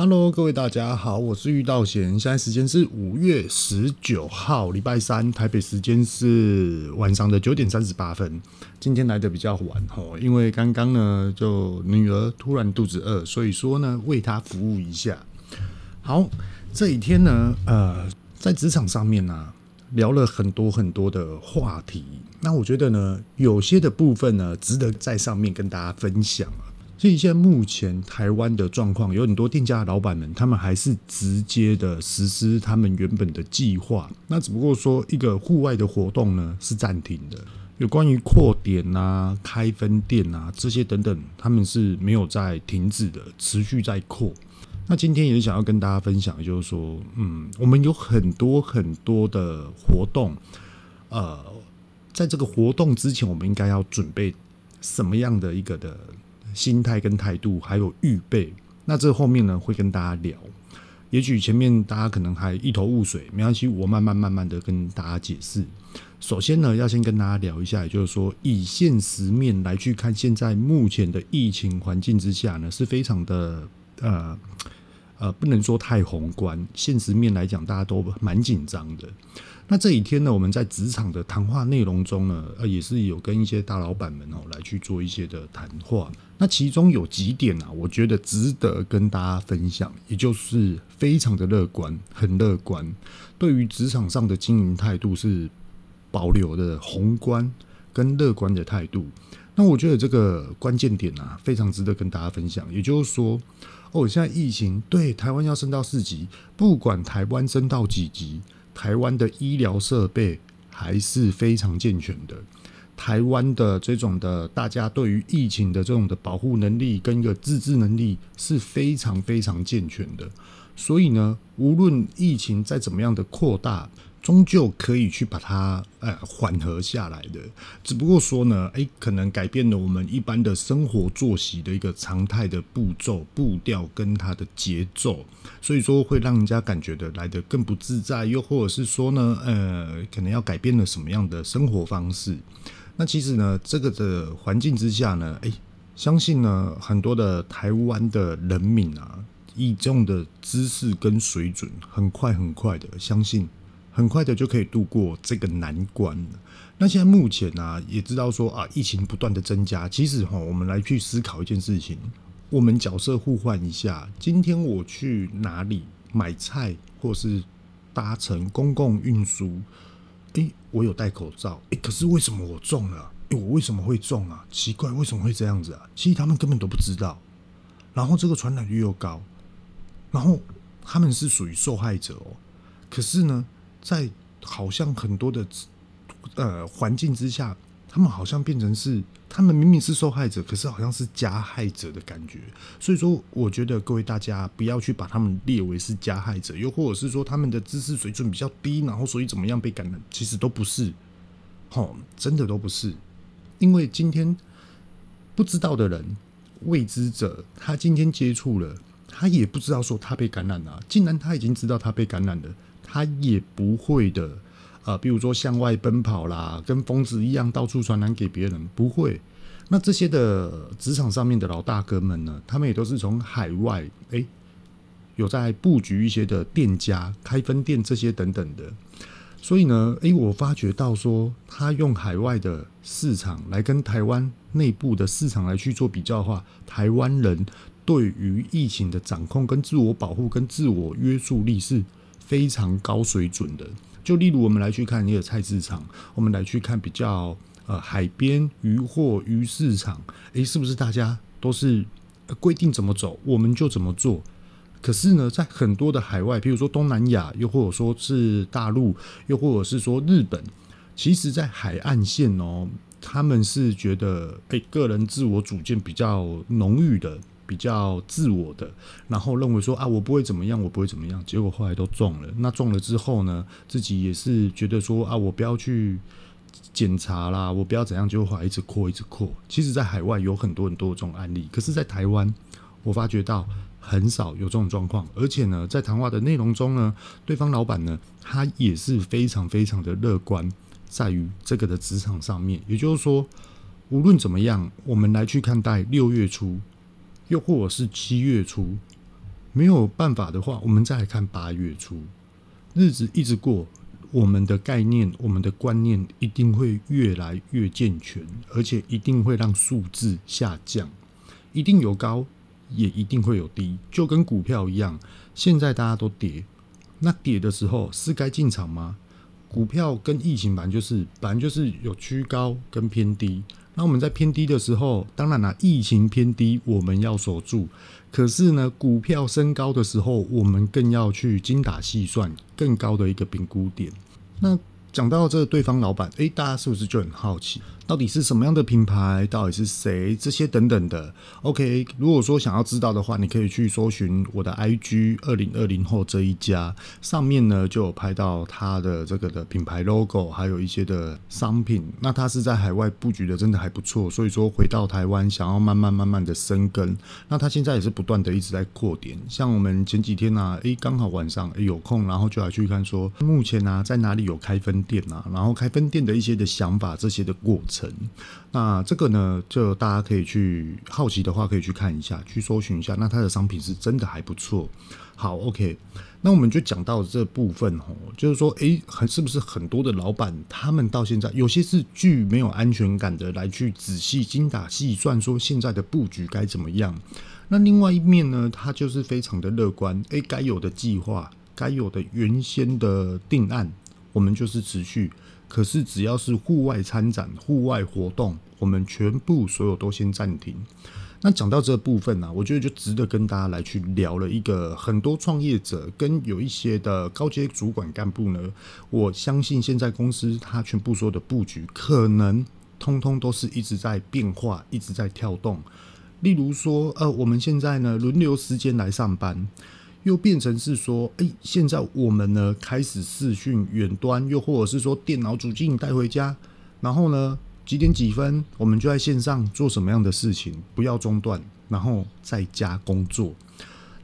Hello，各位大家好，我是玉道贤，现在时间是五月十九号，礼拜三，台北时间是晚上的九点三十八分。今天来的比较晚哦，因为刚刚呢，就女儿突然肚子饿，所以说呢，为她服务一下。好，这几天呢，呃，在职场上面呢、啊，聊了很多很多的话题。那我觉得呢，有些的部分呢，值得在上面跟大家分享。所以现在目前台湾的状况，有很多店家老板们，他们还是直接的实施他们原本的计划。那只不过说一个户外的活动呢是暂停的，有关于扩点啊、开分店啊这些等等，他们是没有在停止的，持续在扩。那今天也想要跟大家分享，就是说，嗯，我们有很多很多的活动，呃，在这个活动之前，我们应该要准备什么样的一个的心态跟态度，还有预备，那这后面呢会跟大家聊。也许前面大家可能还一头雾水，没关系，我慢慢慢慢的跟大家解释。首先呢，要先跟大家聊一下，也就是说，以现实面来去看，现在目前的疫情环境之下呢，是非常的呃呃，不能说太宏观。现实面来讲，大家都蛮紧张的。那这几天呢，我们在职场的谈话内容中呢，呃，也是有跟一些大老板们哦来去做一些的谈话。那其中有几点啊，我觉得值得跟大家分享，也就是非常的乐观，很乐观，对于职场上的经营态度是保留的宏观跟乐观的态度。那我觉得这个关键点啊，非常值得跟大家分享。也就是说，哦，现在疫情对台湾要升到四级，不管台湾升到几级。台湾的医疗设备还是非常健全的，台湾的这种的大家对于疫情的这种的保护能力跟一个自制能力是非常非常健全的，所以呢，无论疫情再怎么样的扩大。终究可以去把它呃缓和下来的，只不过说呢，诶，可能改变了我们一般的生活作息的一个常态的步骤、步调跟它的节奏，所以说会让人家感觉的来得更不自在，又或者是说呢，呃，可能要改变了什么样的生活方式。那其实呢，这个的环境之下呢，诶，相信呢，很多的台湾的人民啊，以这样的知识跟水准，很快很快的相信。很快的就可以度过这个难关。那现在目前呢、啊，也知道说啊，疫情不断的增加。其实哈，我们来去思考一件事情，我们角色互换一下。今天我去哪里买菜，或是搭乘公共运输？诶，我有戴口罩。诶，可是为什么我中了？诶，我为什么会中啊？奇怪，为什么会这样子啊？其实他们根本都不知道。然后这个传染率又高，然后他们是属于受害者哦。可是呢？在好像很多的呃环境之下，他们好像变成是他们明明是受害者，可是好像是加害者的感觉。所以说，我觉得各位大家不要去把他们列为是加害者，又或者是说他们的知识水准比较低，然后所以怎么样被感染，其实都不是，齁，真的都不是。因为今天不知道的人，未知者，他今天接触了，他也不知道说他被感染了，既然他已经知道他被感染了。他也不会的，呃，比如说向外奔跑啦，跟疯子一样到处传染给别人，不会。那这些的职场上面的老大哥们呢，他们也都是从海外，诶，有在布局一些的店家、开分店这些等等的。所以呢，诶，我发觉到说，他用海外的市场来跟台湾内部的市场来去做比较的话，台湾人对于疫情的掌控、跟自我保护、跟自我约束力是。非常高水准的，就例如我们来去看一个菜市场，我们来去看比较呃海边渔货鱼市场，诶，是不是大家都是规定怎么走，我们就怎么做？可是呢，在很多的海外，比如说东南亚，又或者说是大陆，又或者是说日本，其实在海岸线哦，他们是觉得诶，个人自我主见比较浓郁的。比较自我的，然后认为说啊，我不会怎么样，我不会怎么样，结果后来都中了。那中了之后呢，自己也是觉得说啊，我不要去检查啦，我不要怎样，就会一直扩，一直扩。其实，在海外有很多很多这种案例，可是，在台湾，我发觉到很少有这种状况。而且呢，在谈话的内容中呢，对方老板呢，他也是非常非常的乐观，在于这个的职场上面。也就是说，无论怎么样，我们来去看待六月初。又或者是七月初，没有办法的话，我们再来看八月初，日子一直过，我们的概念、我们的观念一定会越来越健全，而且一定会让数字下降，一定有高，也一定会有低，就跟股票一样，现在大家都跌，那跌的时候是该进场吗？股票跟疫情版就是，本来就是有趋高跟偏低。那我们在偏低的时候，当然啦，疫情偏低，我们要守住。可是呢，股票升高的时候，我们更要去精打细算更高的一个评估点。那讲到这个对方老板，诶、大家是不是就很好奇？到底是什么样的品牌？到底是谁？这些等等的。OK，如果说想要知道的话，你可以去搜寻我的 IG 二零二零后这一家，上面呢就有拍到它的这个的品牌 logo，还有一些的商品。那它是在海外布局的，真的还不错。所以说回到台湾，想要慢慢慢慢的生根。那它现在也是不断的一直在扩点。像我们前几天呢、啊，诶、刚好晚上、诶、有空，然后就来去看说，目前呢、啊、在哪里有开分店啊？然后开分店的一些的想法，这些的过程。那这个呢，就大家可以去好奇的话，可以去看一下，去搜寻一下。那它的商品是真的还不错。好，OK，那我们就讲到这部分哦，就是说，诶，很是不是很多的老板，他们到现在有些是具没有安全感的，来去仔细精打细算，说现在的布局该怎么样。那另外一面呢，他就是非常的乐观，诶，该有的计划，该有的原先的定案，我们就是持续。可是只要是户外参展、户外活动，我们全部所有都先暂停。那讲到这部分呢、我觉得就值得跟大家来去聊了一个很多创业者跟有一些的高阶主管干部呢，我相信现在公司它全部所有的布局，可能通通都是一直在变化，一直在跳动。例如说，呃，我们现在呢轮流时间来上班。又变成是说，哎，现在我们呢开始视讯远端，又或者是说电脑主机你带回家，然后呢几点几分我们就在线上做什么样的事情，不要中断，然后在家工作。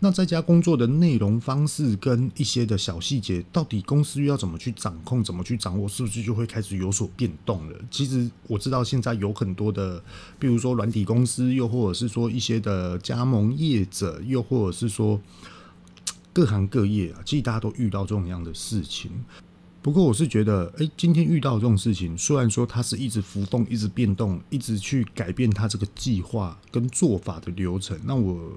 那在家工作的内容方式跟一些的小细节，到底公司要怎么去掌控，怎么去掌握，是不是就会开始有所变动了？其实我知道现在有很多的，比如说软体公司，又或者是说一些的加盟业者，又或者是说。各行各业啊，其实大家都遇到这种样的事情。不过我是觉得，哎，今天遇到这种事情，虽然说它是一直浮动、一直变动、一直去改变它这个计划跟做法的流程，那我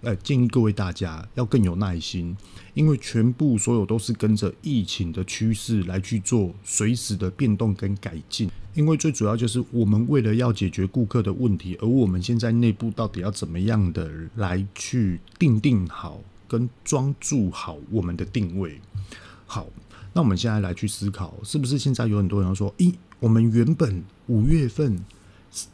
呃建议各位大家要更有耐心，因为全部所有都是跟着疫情的趋势来去做随时的变动跟改进。因为最主要就是我们为了要解决顾客的问题，而我们现在内部到底要怎么样的来去定定好。跟装注好我们的定位，好，那我们现在来去思考，是不是现在有很多人说，咦，我们原本五月份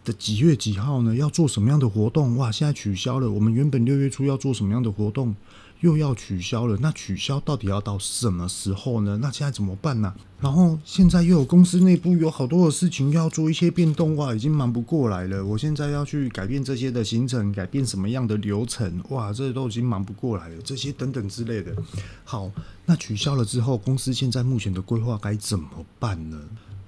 的几月几号呢，要做什么样的活动？哇，现在取消了。我们原本六月初要做什么样的活动？又要取消了，那取消到底要到什么时候呢？那现在怎么办呢？然后现在又有公司内部有好多的事情要做一些变动，哇，已经忙不过来了。我现在要去改变这些的行程，改变什么样的流程？哇，这都已经忙不过来了。这些等等之类的。好，那取消了之后，公司现在目前的规划该怎么办呢？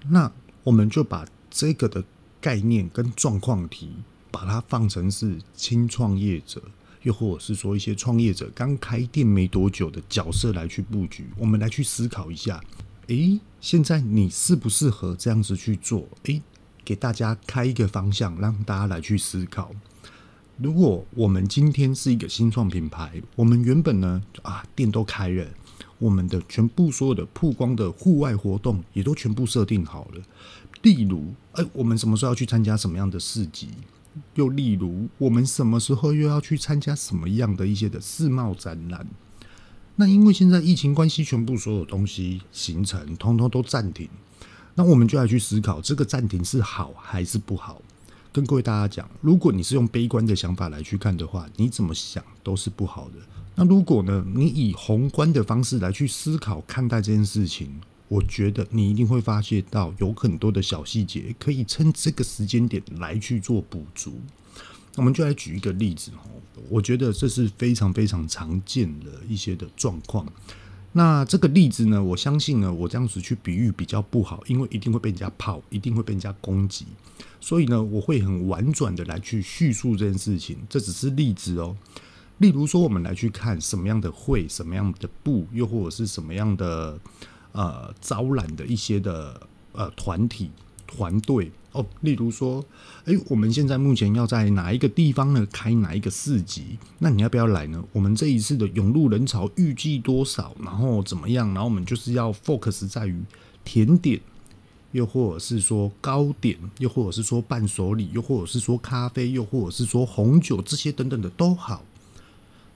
那我们就把这个的概念跟状况题，把它放成是轻创业者。又或者是说一些创业者刚开店没多久的角色来去布局，我们来去思考一下，诶，现在你适不适合这样子去做？诶，给大家开一个方向，让大家来去思考。如果我们今天是一个新创品牌，我们原本呢啊店都开了，我们的全部所有的曝光的户外活动也都全部设定好了，例如，诶，我们什么时候要去参加什么样的市集？又例如，我们什么时候又要去参加什么样的一些的世贸展览？那因为现在疫情关系，全部所有东西行程通通都暂停。那我们就来去思考，这个暂停是好还是不好？跟各位大家讲，如果你是用悲观的想法来去看的话，你怎么想都是不好的。那如果呢，你以宏观的方式来去思考看待这件事情。我觉得你一定会发现到有很多的小细节，可以趁这个时间点来去做补足。我们就来举一个例子哦，我觉得这是非常非常常见的一些的状况。那这个例子呢，我相信呢，我这样子去比喻比较不好，因为一定会被人家泡，一定会被人家攻击。所以呢，我会很婉转的来去叙述这件事情。这只是例子哦。例如说，我们来去看什么样的会、什么样的部，又或者是什么样的呃招揽的一些的呃团体团队哦。例如说，哎，我们现在目前要在哪一个地方呢开哪一个市集？那你要不要来呢？我们这一次的涌入人潮预计多少？然后怎么样？然后我们就是要 focus 在于甜点，又或者是说糕点，又或者是说伴手礼，又或者是说咖啡，又或者是说红酒这些等等的都好。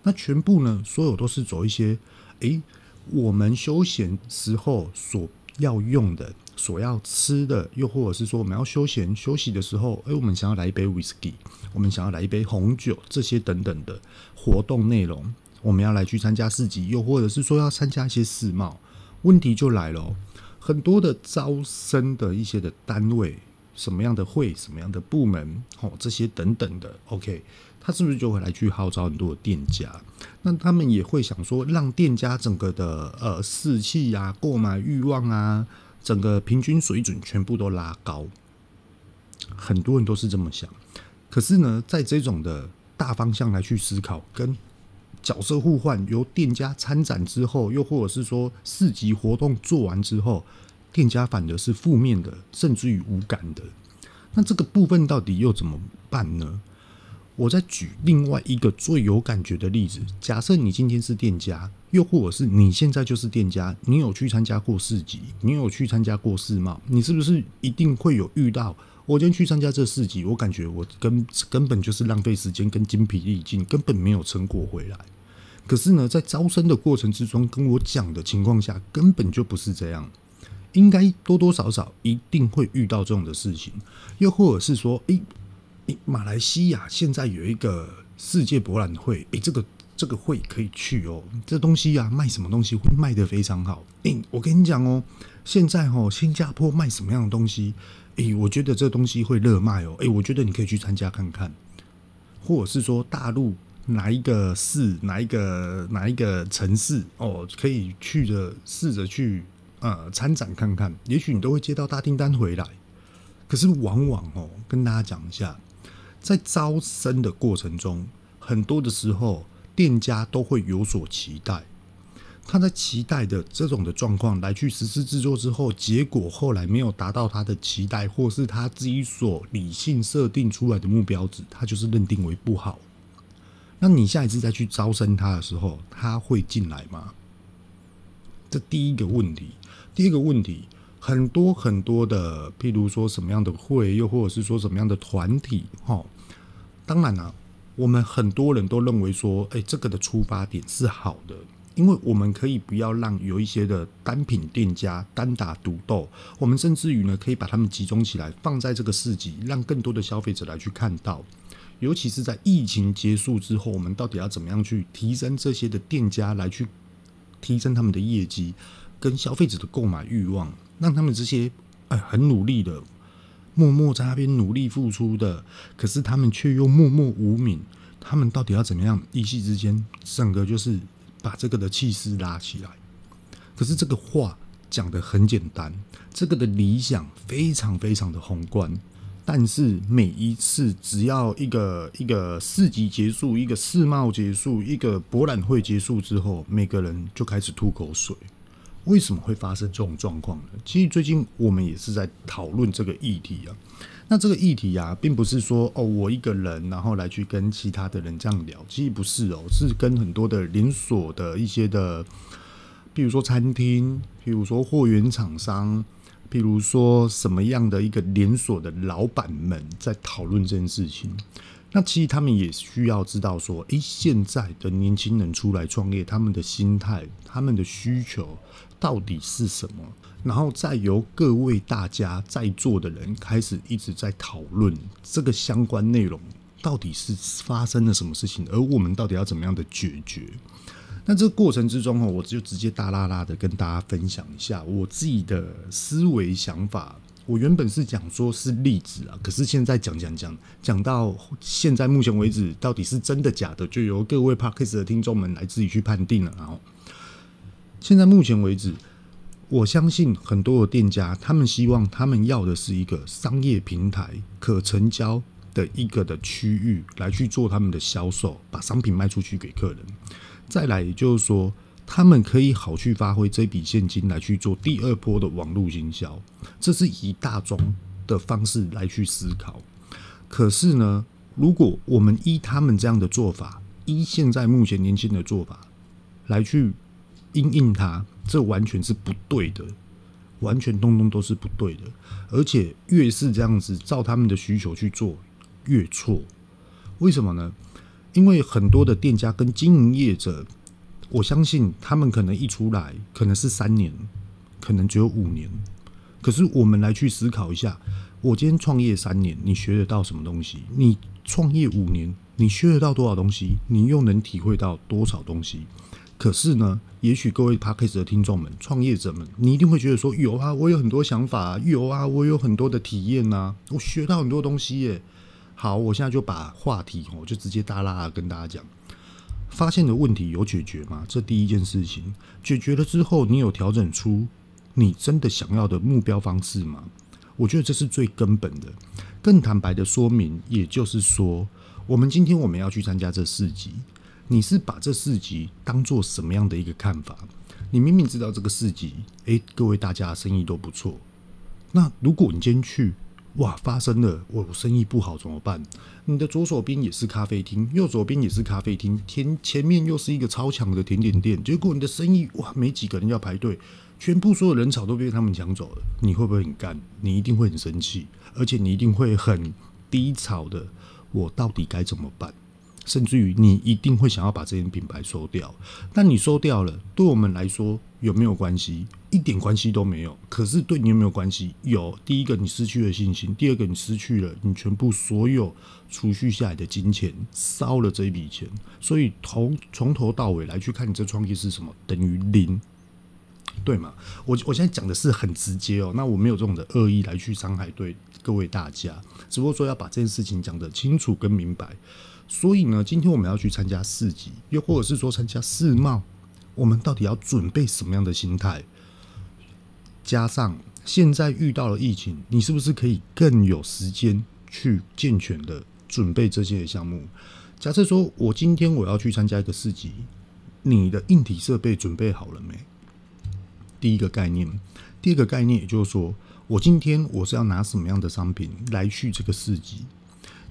那全部呢，所有都是走一些，诶，我们休闲时候所要用的、所要吃的，又或者是说我们要休闲休息的时候，诶，我们想要来一杯 whisky，我们想要来一杯红酒，这些等等的活动内容，我们要来去参加市集，又或者是说要参加一些世贸，问题就来了，很多的招生的一些的单位，什么样的会，什么样的部门，哦，这些等等的，OK。他是不是就会来去号召很多的店家？那他们也会想说，让店家整个的呃士气啊、购买欲望啊，整个平均水准全部都拉高。很多人都是这么想。可是呢，在这种的大方向来去思考，跟角色互换，由店家参展之后，又或者是说市集活动做完之后，店家反而是负面的，甚至于无感的。那这个部分到底又怎么办呢？我再举另外一个最有感觉的例子，假设你今天是店家，又或者是你现在就是店家，你有去参加过市集，你有去参加过世贸，你是不是一定会有遇到？我今天去参加这市集，我感觉我根根本就是浪费时间跟精疲力尽，根本没有成果回来。可是呢，在招生的过程之中，跟我讲的情况下，根本就不是这样。应该多多少少一定会遇到这种的事情，又或者是说，诶。诶，马来西亚现在有一个世界博览会，诶，这个这个会可以去哦。这东西啊，卖什么东西会卖得非常好。诶，我跟你讲哦，现在哦，新加坡卖什么样的东西？诶，我觉得这东西会热卖哦。诶，我觉得你可以去参加看看，或者是说大陆哪一个市、哪一个哪一个城市哦，可以去着试着去呃参展看看，也许你都会接到大订单回来。可是往往哦，跟大家讲一下。在招生的过程中，很多的时候，店家都会有所期待。他在期待的这种的状况来去实施制作之后，结果后来没有达到他的期待，或是他自己所理性设定出来的目标值，他就是认定为不好。那你下一次再去招生他的时候，他会进来吗？这第一个问题。第二个问题。很多很多的，譬如说什么样的会，又或者是说什么样的团体，哈，当然了，我们很多人都认为说，哎，这个的出发点是好的，因为我们可以不要让有一些的单品店家单打独斗，我们甚至于呢，可以把他们集中起来，放在这个市集，让更多的消费者来去看到。尤其是在疫情结束之后，我们到底要怎么样去提升这些的店家来去提升他们的业绩，跟消费者的购买欲望。让他们这些哎很努力的，默默在那边努力付出的，可是他们却又默默无名。他们到底要怎么样一夕之间，整个就是把这个的气势拉起来？可是这个话讲得很简单，这个的理想非常非常的宏观，但是每一次只要一个一个市集结束，一个世贸结束，一个博览会结束之后，每个人就开始吐口水。为什么会发生这种状况呢？其实最近我们也是在讨论这个议题啊。那这个议题啊，并不是说哦，我一个人然后来去跟其他的人这样聊，其实不是哦，是跟很多的连锁的一些的，比如说餐厅，比如说货源厂商，比如说什么样的一个连锁的老板们在讨论这件事情。那其实他们也需要知道说，诶，现在的年轻人出来创业，他们的心态、他们的需求到底是什么？然后再由各位大家在座的人开始一直在讨论这个相关内容，到底是发生了什么事情，而我们到底要怎么样的解决？那这个过程之中哦，我就直接大啦啦的跟大家分享一下我自己的思维想法。我原本是讲说是例子啊，可是现在讲讲讲讲到现在目前为止，到底是真的假的，就由各位 Podcast 的听众们来自己去判定了。然后，现在目前为止，我相信很多的店家，他们希望他们要的是一个商业平台，可成交的一个的区域来去做他们的销售，把商品卖出去给客人。再来，也就是说，他们可以好去发挥这笔现金来去做第二波的网络营销，这是以大宗的方式来去思考。可是呢，如果我们依他们这样的做法，依现在目前年轻的做法来去因应它，这完全是不对的，完全通通都是不对的。而且越是这样子，照他们的需求去做，越错。为什么呢？因为很多的店家跟经营业者，我相信他们可能一出来可能是三年，可能只有五年。可是我们来去思考一下，我今天创业三年，你学得到什么东西？你创业五年，你学得到多少东西？你又能体会到多少东西？可是呢，也许各位 Podcast 的听众们、创业者们，你一定会觉得说：有啊，我有很多想法啊，有啊，我有很多的体验呐，我学到很多东西耶。好，我现在就把话题哦，就直接大剌剌跟大家讲，发现的问题有解决吗？这第一件事情解决了之后，你有调整出你真的想要的目标方式吗？我觉得这是最根本的。更坦白的说明，也就是说，我们今天我们要去参加这四集，你是把这四级当做什么样的一个看法？你明明知道这个四级，诶，各位大家生意都不错，那如果你今天去，哇！发生了，我生意不好怎么办？你的左手边也是咖啡厅，右手边也是咖啡厅，前前面又是一个超强的甜点店，结果你的生意哇，没几个人要排队，全部所有人潮都被他们抢走了，你会不会很干？你一定会很生气，而且你一定会很低潮的。我到底该怎么办？甚至于你一定会想要把这件品牌收掉，但你收掉了，对我们来说有没有关系？一点关系都没有。可是对你有没有关系？有。第一个，你失去了信心；第二个，你失去了你全部所有储蓄下来的金钱，烧了这一笔钱。所以从从头到尾来去看，你这创业是什么？等于零，对吗？我我现在讲的是很直接哦，那我没有这种的恶意来去伤害对各位大家，只不过说要把这件事情讲得清楚跟明白。所以呢，今天我们要去参加四级，又或者是说参加世贸，我们到底要准备什么样的心态？加上现在遇到了疫情，你是不是可以更有时间去健全的准备这些项目？假设说我今天我要去参加一个四级，你的硬体设备准备好了没？第一个概念，第二个概念，也就是说，我今天我是要拿什么样的商品来去这个四级？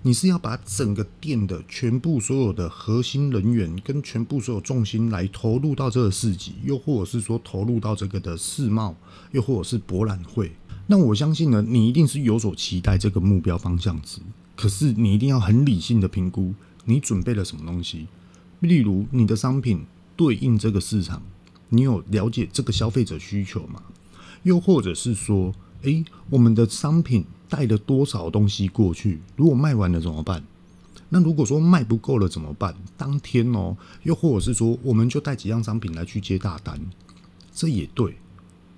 你是要把整个店的全部所有的核心人员跟全部所有重心来投入到这个市集，又或者是说投入到这个的世贸，又或者是博览会？那我相信呢，你一定是有所期待这个目标方向值。可是你一定要很理性的评估，你准备了什么东西？例如你的商品对应这个市场，你有了解这个消费者需求吗？又或者是说，诶，我们的商品。带了多少东西过去？如果卖完了怎么办？那如果说卖不够了怎么办？当天哦，又或者是说，我们就带几样商品来去接大单，这也对。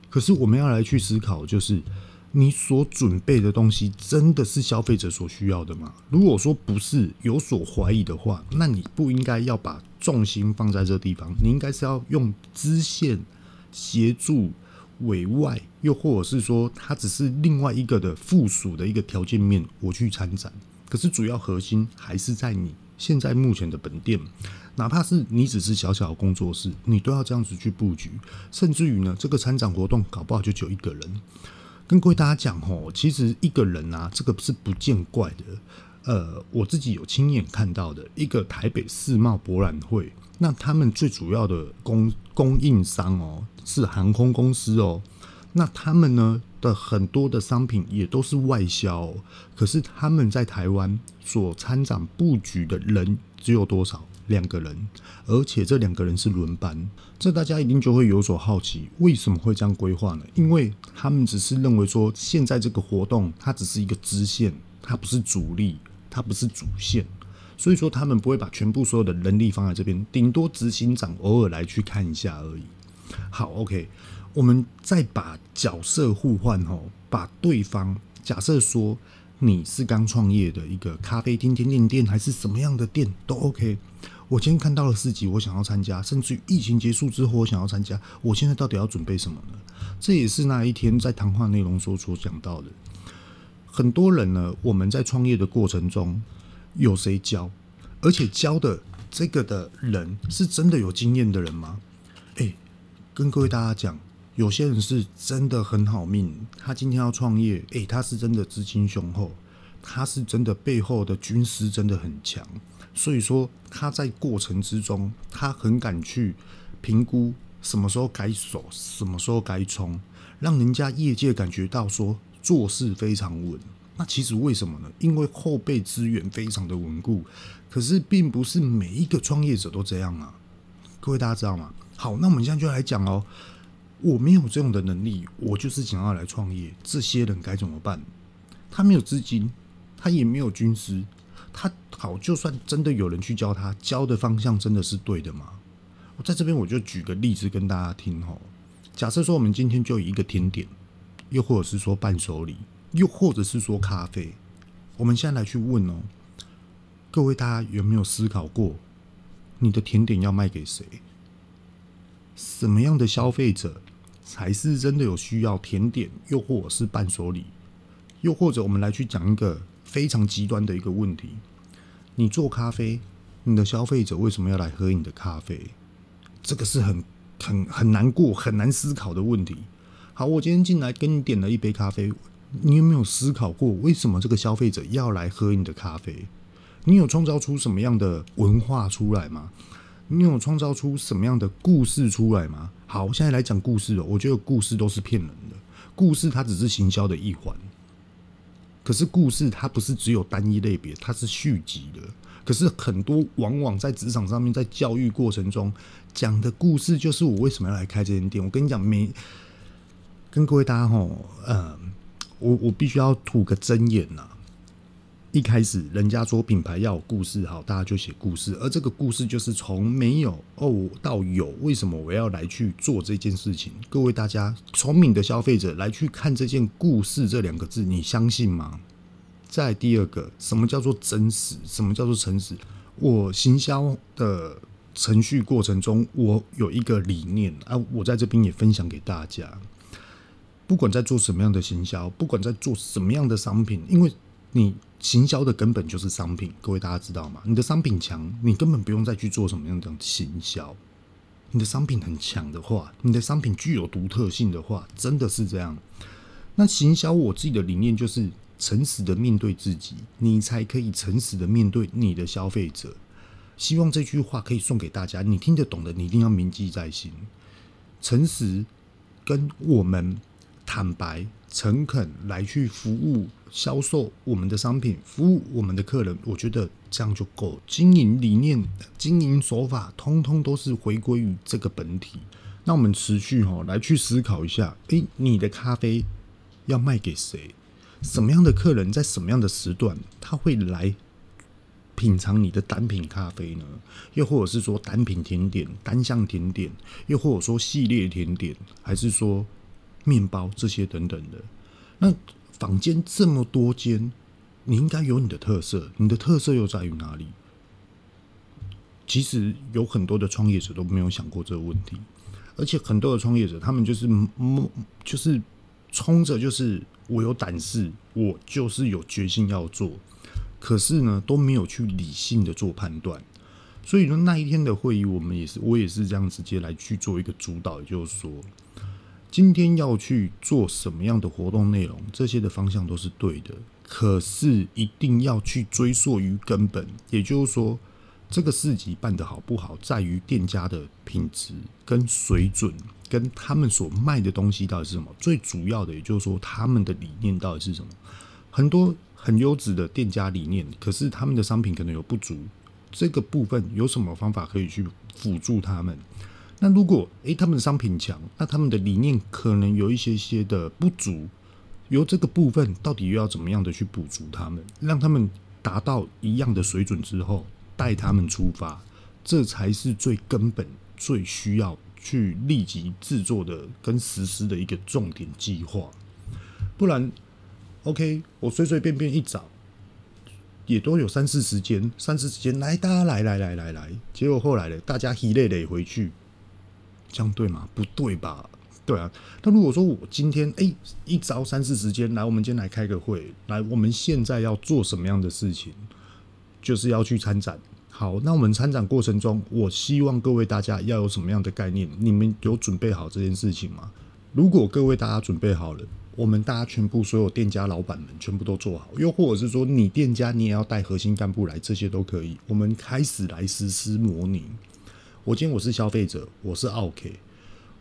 可是我们要来去思考，就是你所准备的东西真的是消费者所需要的吗？如果说不是，有所怀疑的话，那你不应该要把重心放在这地方，你应该是要用支线协助。委外，又或者是说，它只是另外一个的附属的一个条件面，我去参展。可是主要核心还是在你现在目前的本店，哪怕是你只是小小的工作室，你都要这样子去布局。甚至于呢，这个参展活动搞不好就只有一个人。跟各位大家讲吼，其实一个人啊，这个是不见怪的。呃，我自己有亲眼看到的一个台北世贸博览会，那他们最主要的工供应商哦。是航空公司哦，那他们呢的很多的商品也都是外销，可是他们在台湾所参展布局的人只有多少？两个人，而且这两个人是轮班，这大家一定就会有所好奇，为什么会这样规划呢？因为他们只是认为说，现在这个活动它只是一个支线，它不是主力，它不是主线，所以说他们不会把全部所有的人力放在这边，顶多执行长偶尔来去看一下而已。好，OK，我们再把角色互换哦，把对方假设说你是刚创业的一个咖啡厅、甜点店，还是什么样的店都 OK。我今天看到了四级，我想要参加，甚至于疫情结束之后，我想要参加。我现在到底要准备什么呢？这也是那一天在谈话内容所所讲到的。很多人呢，我们在创业的过程中有谁教？而且教的这个的人是真的有经验的人吗？诶，跟各位大家讲，有些人是真的很好命，他今天要创业，诶，他是真的资金雄厚，他是真的背后的军师真的很强，所以说他在过程之中，他很敢去评估什么时候该守，什么时候该冲，让人家业界感觉到说。做事非常稳，那其实为什么呢？因为后备资源非常的稳固。可是并不是每一个创业者都这样啊，各位大家知道吗？好，那我们现在就来讲哦。我没有这种的能力，我就是想要来创业。这些人该怎么办？他没有资金，他也没有军师，他好，就算真的有人去教他，教的方向真的是对的吗？我在这边我就举个例子跟大家听哦。假设说我们今天就以一个甜点。又或者是说伴手礼，又或者是说咖啡，我们现在来去问哦，各位大家有没有思考过，你的甜点要卖给谁？什么样的消费者才是真的有需要甜点，又或者是伴手礼？又或者我们来去讲一个非常极端的一个问题：你做咖啡，你的消费者为什么要来喝你的咖啡？这个是很很很难过、很难思考的问题。好，我今天进来跟你点了一杯咖啡，你有没有思考过为什么这个消费者要来喝你的咖啡？你有创造出什么样的文化出来吗？你有创造出什么样的故事出来吗？好，我现在来讲故事了。我觉得故事都是骗人的，故事它只是行销的一环。可是故事它不是只有单一类别，它是续集的。可是很多往往在职场上面，在教育过程中讲的故事，就是我为什么要来开这间店。我跟你讲，没。跟各位大家吼，嗯，我我必须要吐个真言呐。一开始人家说品牌要有故事，好，大家就写故事。而这个故事就是从没有哦到有，为什么我要来去做这件事情？各位大家聪明的消费者来去看这件故事这两个字，你相信吗？再第二个，什么叫做真实？什么叫做诚实？我行销的程序过程中，我有一个理念啊，我在这边也分享给大家。不管在做什么样的行销，不管在做什么样的商品，因为你行销的根本就是商品，各位大家知道吗？你的商品强，你根本不用再去做什么样的行销。你的商品很强的话，你的商品具有独特性的话，真的是这样。那行销我自己的理念就是诚实的面对自己，你才可以诚实的面对你的消费者。希望这句话可以送给大家，你听得懂的，你一定要铭记在心。诚实跟我们。坦白、诚恳来去服务、销售我们的商品，服务我们的客人，我觉得这样就够。经营理念、经营手法，通通都是回归于这个本体。那我们持续哈来去思考一下：诶，你的咖啡要卖给谁？什么样的客人在什么样的时段他会来品尝你的单品咖啡呢？又或者是说单品甜点、单项甜点，又或者说系列甜点，还是说？面包这些等等的，那坊间这么多间，你应该有你的特色。你的特色又在于哪里？其实有很多的创业者都没有想过这个问题，而且很多的创业者，他们就是就是冲着就是我有胆识，我就是有决心要做，可是呢都没有去理性的做判断。所以说那一天的会议，我们也是我也是这样直接来去做一个主导，也就是说。今天要去做什么样的活动内容，这些的方向都是对的。可是一定要去追溯于根本，也就是说，这个市集办得好不好，在于店家的品质跟水准，跟他们所卖的东西到底是什么。最主要的，也就是说，他们的理念到底是什么。很多很优质的店家理念，可是他们的商品可能有不足，这个部分有什么方法可以去辅助他们？那如果诶、他们的商品强，那他们的理念可能有一些些的不足，由这个部分到底又要怎么样的去补足他们，让他们达到一样的水准之后，带他们出发，这才是最根本、最需要去立即制作的跟实施的一个重点计划。不然，OK，我随随便便一找，也都有三四十间，三四十间来，大家来来来来来，结果后来呢，大家一累累回去。这样对吗？不对吧？对啊。那如果说我今天哎、一招三四时间来，我们今天来开个会，来，我们现在要做什么样的事情？就是要去参展。好，那我们参展过程中，我希望各位大家要有什么样的概念？你们有准备好这件事情吗？如果各位大家准备好了，我们大家全部所有店家老板们全部都做好，又或者是说你店家你也要带核心干部来，这些都可以。我们开始来实施模拟。我今天我是消费者，我是 OK，，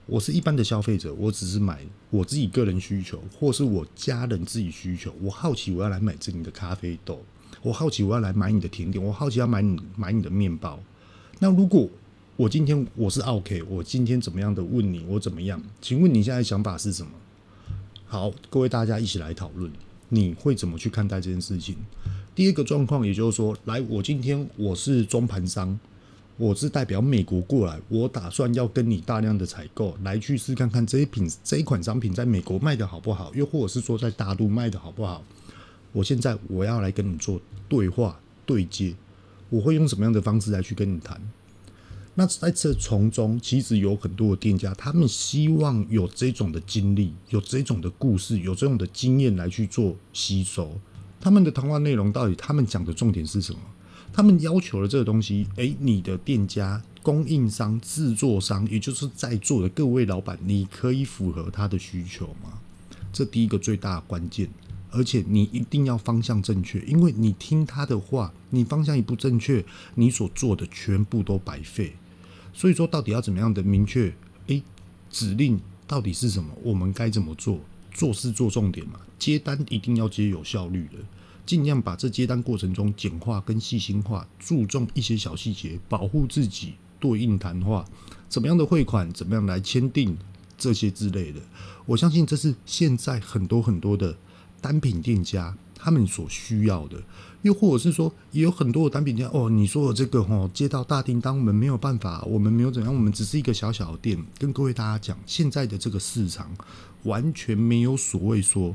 我是一般的消费者，我只是买我自己个人需求，或是我家人自己需求。我好奇我要来买这里的咖啡豆。我好奇，我要来买你的甜点。我好奇要买你买你的面包。那如果我今天我是 OK，我今天怎么样的问你，我怎么样？请问你现在想法是什么？好，各位大家一起来讨论，你会怎么去看待这件事情？第二个状况，也就是说，来，我今天我是中盘商，我是代表美国过来，我打算要跟你大量的采购，来去试看看这一品这一款商品在美国卖的好不好，又或者是说在大陆卖的好不好？我现在我要来跟你做对话对接，我会用什么样的方式来去跟你谈？那在这从中，其实有很多的店家，他们希望有这种的经历，有这种的故事，有这种的经验来去做吸收。他们的谈话内容到底，他们讲的重点是什么？他们要求的这个东西，诶，你的店家、供应商、制作商，也就是在座的各位老板，你可以符合他的需求吗？这第一个最大的关键。而且你一定要方向正确，因为你听他的话，你方向一不正确，你所做的全部都白费。所以说，到底要怎么样的明确？诶，指令到底是什么？我们该怎么做？做事做重点嘛，接单一定要接有效率的，尽量把这接单过程中简化跟细心化，注重一些小细节，保护自己，对应谈话，怎么样的汇款，怎么样来签订这些之类的。我相信这是现在很多很多的。单品店家他们所需要的，又或者是说，也有很多的单品店哦。你说的这个哦，接到大订单，我们没有办法，我们没有怎样，我们只是一个小小的店。跟各位大家讲，现在的这个市场完全没有所谓说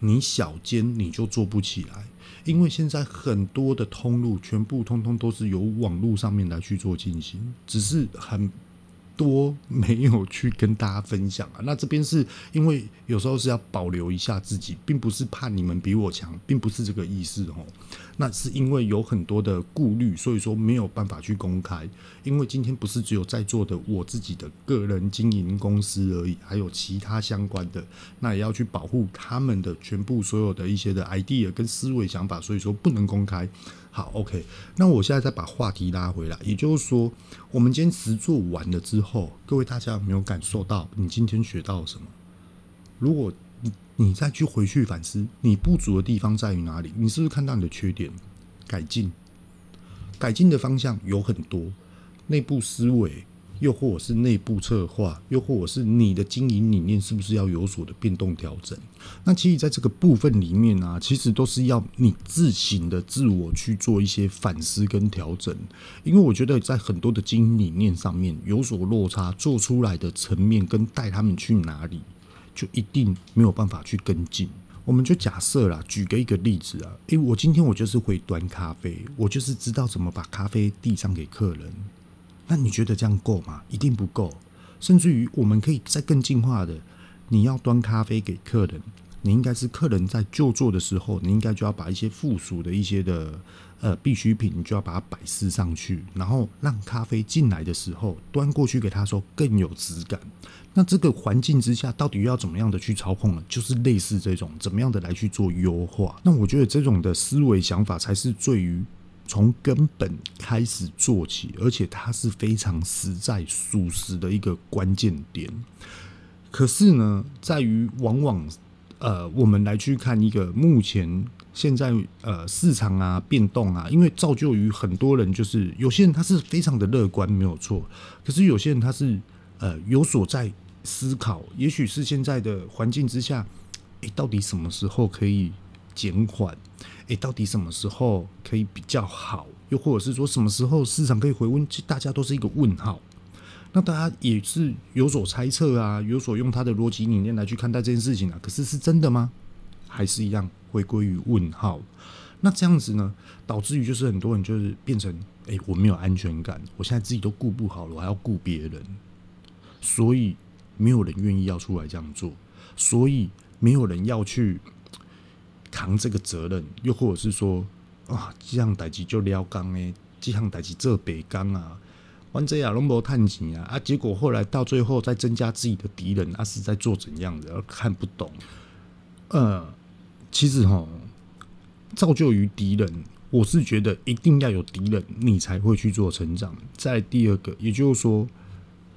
你小间你就做不起来，因为现在很多的通路全部通通都是由网络上面来去做进行，只是很。多没有去跟大家分享啊，那这边是因为有时候是要保留一下自己，并不是怕你们比我强，并不是这个意思哦。那是因为有很多的顾虑，所以说没有办法去公开。因为今天不是只有在座的我自己的个人经营公司而已，还有其他相关的，那也要去保护他们的全部所有的一些的 idea 跟思维想法，所以说不能公开。好，OK，那我现在再把话题拉回来，也就是说，我们今天实做完了之后，各位大家有没有感受到你今天学到了什么？如果你你再去回去反思，你不足的地方在于哪里？你是不是看到你的缺点？改进，改进的方向有很多，内部思维。又或者是内部策划，又或者是你的经营理念是不是要有所的变动调整？那其实在这个部分里面啊，其实都是要你自行的自我去做一些反思跟调整。因为我觉得在很多的经营理念上面有所落差，做出来的层面跟带他们去哪里，就一定没有办法去跟进。我们就假设啦，举个一个例子啊，诶，我今天我就是会端咖啡，我就是知道怎么把咖啡递上给客人。那你觉得这样够吗？一定不够，甚至于我们可以再更进化的。你要端咖啡给客人，你应该是客人在就座的时候，你应该就要把一些附属的一些的呃必需品，你就要把它摆设上去，然后让咖啡进来的时候端过去给他说更有质感。那这个环境之下，到底要怎么样的去操控呢？就是类似这种怎么样的来去做优化。那我觉得这种的思维想法才是最于。从根本开始做起，而且它是非常实在、属实的一个关键点。可是呢，在于往往呃，我们来去看一个目前现在呃市场啊变动啊，因为造就于很多人就是有些人他是非常的乐观，没有错。可是有些人他是呃有所在思考，也许是现在的环境之下，诶，到底什么时候可以减缓？诶，到底什么时候可以比较好？又或者是说什么时候市场可以回温？其实大家都是一个问号。那大家也是有所猜测啊，有所用他的逻辑理念来去看待这件事情啊。可是是真的吗？还是一样回归于问号？那这样子呢，导致于就是很多人就是变成，诶，我没有安全感，我现在自己都顾不好了，我还要顾别人。所以没有人愿意要出来这样做，所以没有人要去扛这个责任，又或者是说啊，这项代志就撩刚诶，这项代志做白工啊，玩这样拢无趁钱啊，啊，结果后来到最后再增加自己的敌人，啊是在做怎样的？看不懂。呃，其实哈，造就于敌人，我是觉得一定要有敌人，你才会去做成长。再第二个，也就是说，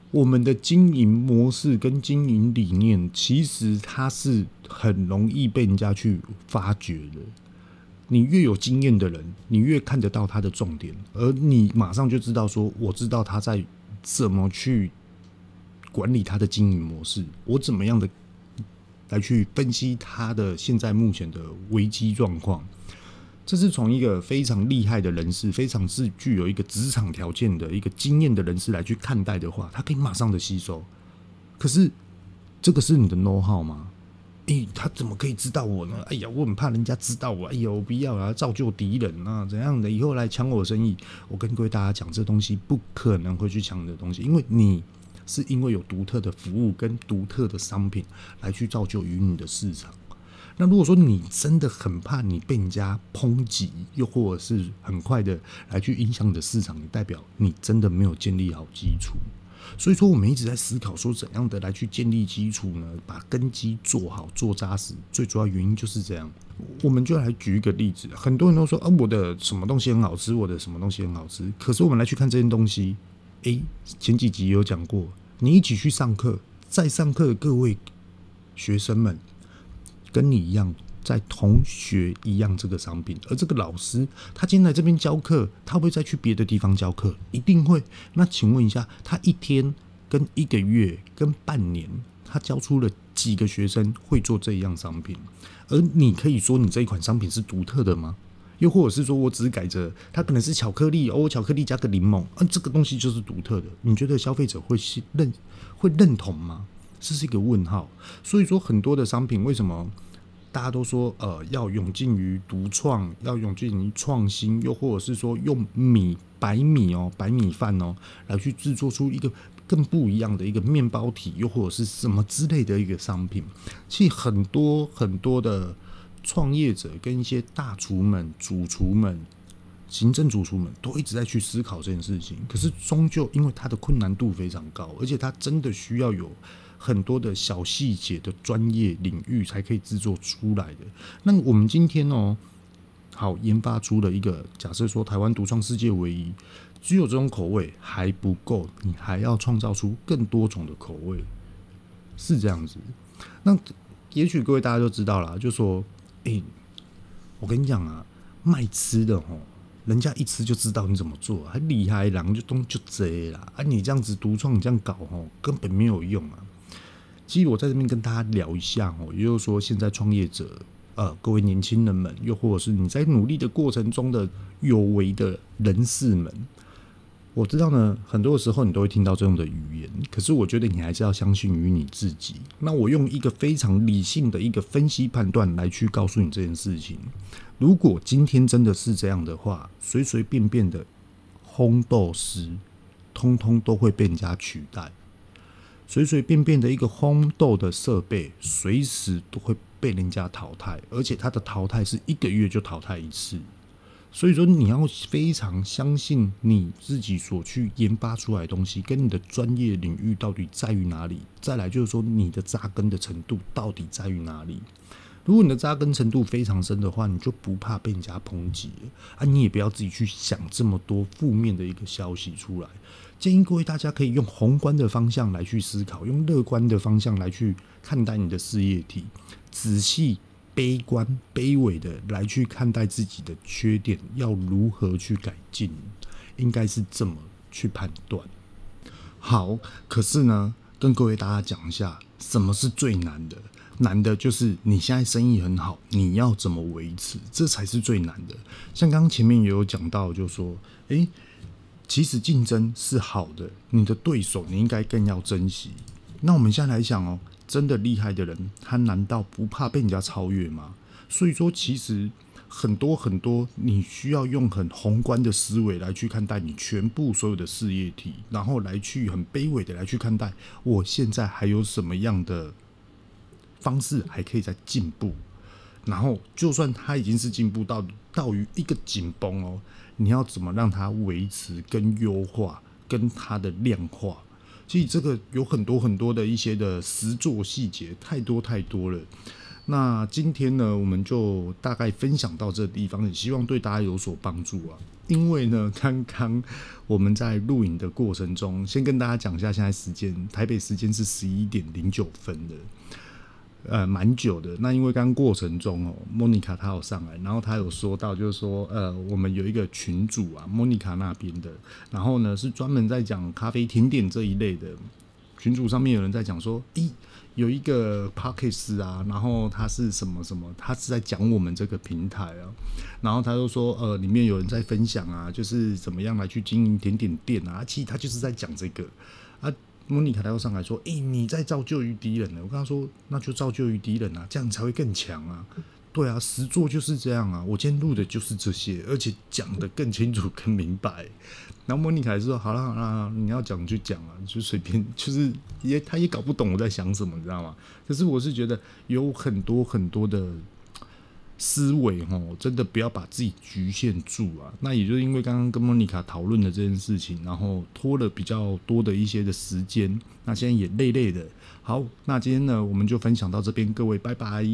我们的经营模式跟经营理念，其实它是很容易被人家去发掘的。你越有经验的人，你越看得到他的重点，而你马上就知道说，我知道他在怎么去管理他的经营模式，我怎么样的。来去分析他的现在目前的危机状况，这是从一个非常厉害的人士，非常是具有一个职场条件的一个经验的人士来去看待的话，他可以马上的吸收。可是这个是你的 know how 吗？诶、他怎么可以知道我呢？哎呀，我很怕人家知道我。哎呦，我不要啊，造就敌人啊，怎样的？以后来抢我生意，我跟各位大家讲，这东西不可能会去抢你的东西，因为你。是因为有独特的服务跟独特的商品来去造就于你的市场。那如果说你真的很怕你被人家抨击，又或者是很快的来去影响你的市场，你代表你真的没有建立好基础。所以说，我们一直在思考说怎样的来去建立基础呢？把根基做好、做扎实。最主要原因就是这样。我们就来举一个例子，很多人都说啊，我的什么东西很好吃，我的什么东西很好吃。可是我们来去看这件东西。诶，前几集有讲过，你一起去上课，在上课的各位学生们，跟你一样，在同学一样这个商品，而这个老师他今天来这边教课，他会不会再去别的地方教课？一定会。那请问一下，他一天、跟一个月、跟半年，他教出了几个学生会做这一样商品？而你可以说你这一款商品是独特的吗？又或者是说，我只是改着它可能是巧克力哦，巧克力加个柠檬，啊，这个东西就是独特的。你觉得消费者会信认会认同吗？这是一个问号。所以说，很多的商品为什么大家都说呃要勇进于独创，要勇进于创新，又或者是说用米白米哦白米饭哦来去制作出一个更不一样的一个面包体，又或者是什么之类的一个商品，其实很多很多的。创业者跟一些大厨们、主厨们、行政主厨们都一直在去思考这件事情。可是终究因为它的困难度非常高，而且它真的需要有很多的小细节的专业领域才可以制作出来的。那我们今天哦，好研发出了一个假设说台湾独创世界唯一，只有这种口味还不够，你还要创造出更多种的口味，是这样子。那也许各位大家都知道了，就说。哎、我跟你讲啊，卖吃的吼，人家一吃就知道你怎么做，还厉害，然后就东就贼啦。啊，你这样子独创，你这样搞吼，根本没有用啊。其实我在这边跟大家聊一下哦，也就是说，现在创业者，呃，各位年轻人们，又或者是你在努力的过程中的有为的人士们。我知道呢，很多的时候你都会听到这样的语言，可是我觉得你还是要相信于你自己。那我用一个非常理性的一个分析判断来去告诉你这件事情。如果今天真的是这样的话，随随便便的烘豆师，通通都会被人家取代；随随便便的一个烘豆的设备，随时都会被人家淘汰，而且它的淘汰是一个月就淘汰一次。所以说，你要非常相信你自己所去研发出来的东西，跟你的专业领域到底在于哪里。再来就是说，你的扎根的程度到底在于哪里。如果你的扎根程度非常深的话，你就不怕被人家抨击啊！你也不要自己去想这么多负面的一个消息出来。建议各位大家可以用宏观的方向来去思考，用乐观的方向来去看待你的事业体，仔细。悲观、卑微的来去看待自己的缺点，要如何去改进，应该是这么去判断。好，可是呢，跟各位大家讲一下，什么是最难的？难的就是你现在生意很好，你要怎么维持？这才是最难的。像刚刚前面也有讲到，就说，诶，其实竞争是好的，你的对手你应该更要珍惜。那我们现在来想哦。真的厉害的人，他难道不怕被人家超越吗？所以说，其实很多很多，你需要用很宏观的思维来去看待你全部所有的事业体，然后来去很卑微的来去看待，我现在还有什么样的方式还可以再进步，然后就算他已经是进步到到于一个紧绷哦，你要怎么让它维持跟优化跟它的量化？其实这个有很多很多的一些的实作细节，太多太多了。那今天呢，我们就大概分享到这地方，也希望对大家有所帮助啊。因为呢，刚刚我们在录影的过程中，先跟大家讲一下现在时间，台北时间是十一点零九分的，呃，蛮久的。那因为刚过程中哦，莫妮卡她有上来，然后她有说到，就是说，呃，我们有一个群主啊，莫妮卡那边的，然后呢是专门在讲咖啡甜点这一类的。群主上面有人在讲说，咦，有一个 Podcast 啊，然后他是什么什么，他是在讲我们这个平台啊，然后他就说，呃，里面有人在分享啊，就是怎么样来去经营甜点店啊，其实他就是在讲这个。莫妮卡他又上来说，诶，你在造就于敌人呢？我跟他说，那就造就于敌人啊，这样才会更强啊。对啊，实作就是这样啊！我今天录的就是这些，而且讲得更清楚、更明白。然后莫妮卡说：“好了好了，你要讲就讲啊，就随便，就是也他也搞不懂我在想什么，你知道吗？可是我是觉得有很多很多的思维哦，真的不要把自己局限住啊。那也就是因为刚刚跟莫妮卡讨论的这件事情，然后拖了比较多的一些的时间，那现在也累累的。好，那今天呢，我们就分享到这边，各位拜拜。”